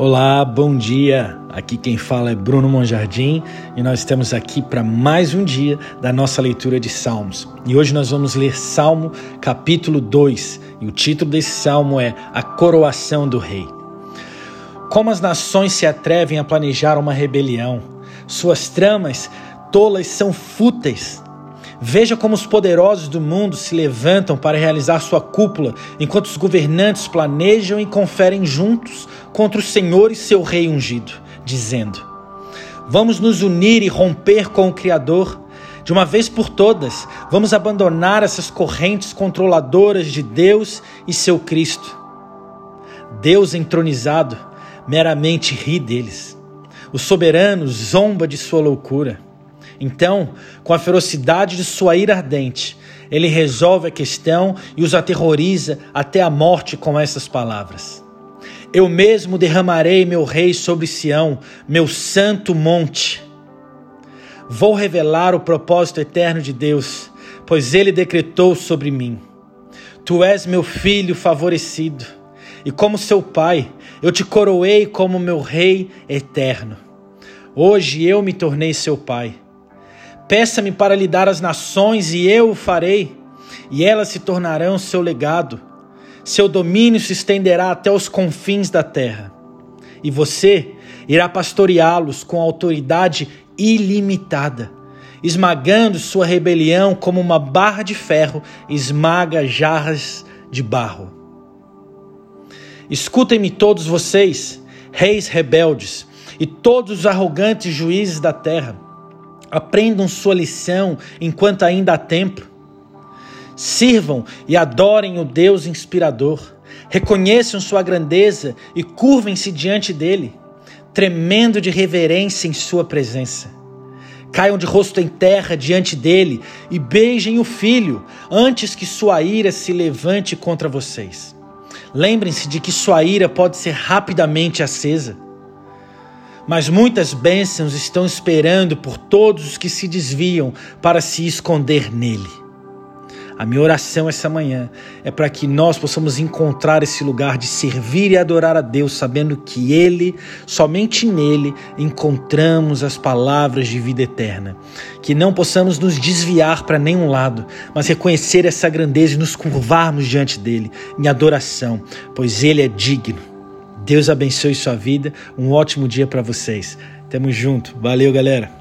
Olá, bom dia. Aqui quem fala é Bruno Monjardim e nós estamos aqui para mais um dia da nossa leitura de Salmos. E hoje nós vamos ler Salmo capítulo 2 e o título desse salmo é A Coroação do Rei. Como as nações se atrevem a planejar uma rebelião, suas tramas tolas são fúteis. Veja como os poderosos do mundo se levantam para realizar sua cúpula, enquanto os governantes planejam e conferem juntos contra o Senhor e seu rei ungido, dizendo: Vamos nos unir e romper com o Criador. De uma vez por todas, vamos abandonar essas correntes controladoras de Deus e seu Cristo. Deus entronizado meramente ri deles. O soberano zomba de sua loucura. Então, com a ferocidade de sua ira ardente, ele resolve a questão e os aterroriza até a morte com essas palavras: Eu mesmo derramarei meu rei sobre Sião, meu santo monte. Vou revelar o propósito eterno de Deus, pois ele decretou sobre mim: Tu és meu filho favorecido, e como seu pai, eu te coroei como meu rei eterno. Hoje eu me tornei seu pai Peça-me para lhe dar as nações e eu o farei, e elas se tornarão seu legado. Seu domínio se estenderá até os confins da terra. E você irá pastoreá-los com autoridade ilimitada, esmagando sua rebelião como uma barra de ferro esmaga jarras de barro. Escutem-me todos vocês, reis rebeldes, e todos os arrogantes juízes da terra Aprendam sua lição enquanto ainda há tempo. Sirvam e adorem o Deus inspirador. Reconheçam sua grandeza e curvem-se diante dele, tremendo de reverência em sua presença. Caiam de rosto em terra diante dele e beijem o filho antes que sua ira se levante contra vocês. Lembrem-se de que sua ira pode ser rapidamente acesa mas muitas bênçãos estão esperando por todos os que se desviam para se esconder nele. A minha oração essa manhã é para que nós possamos encontrar esse lugar de servir e adorar a Deus, sabendo que Ele, somente nele, encontramos as palavras de vida eterna. Que não possamos nos desviar para nenhum lado, mas reconhecer essa grandeza e nos curvarmos diante dele em adoração, pois Ele é digno. Deus abençoe sua vida. Um ótimo dia para vocês. Tamo junto. Valeu, galera.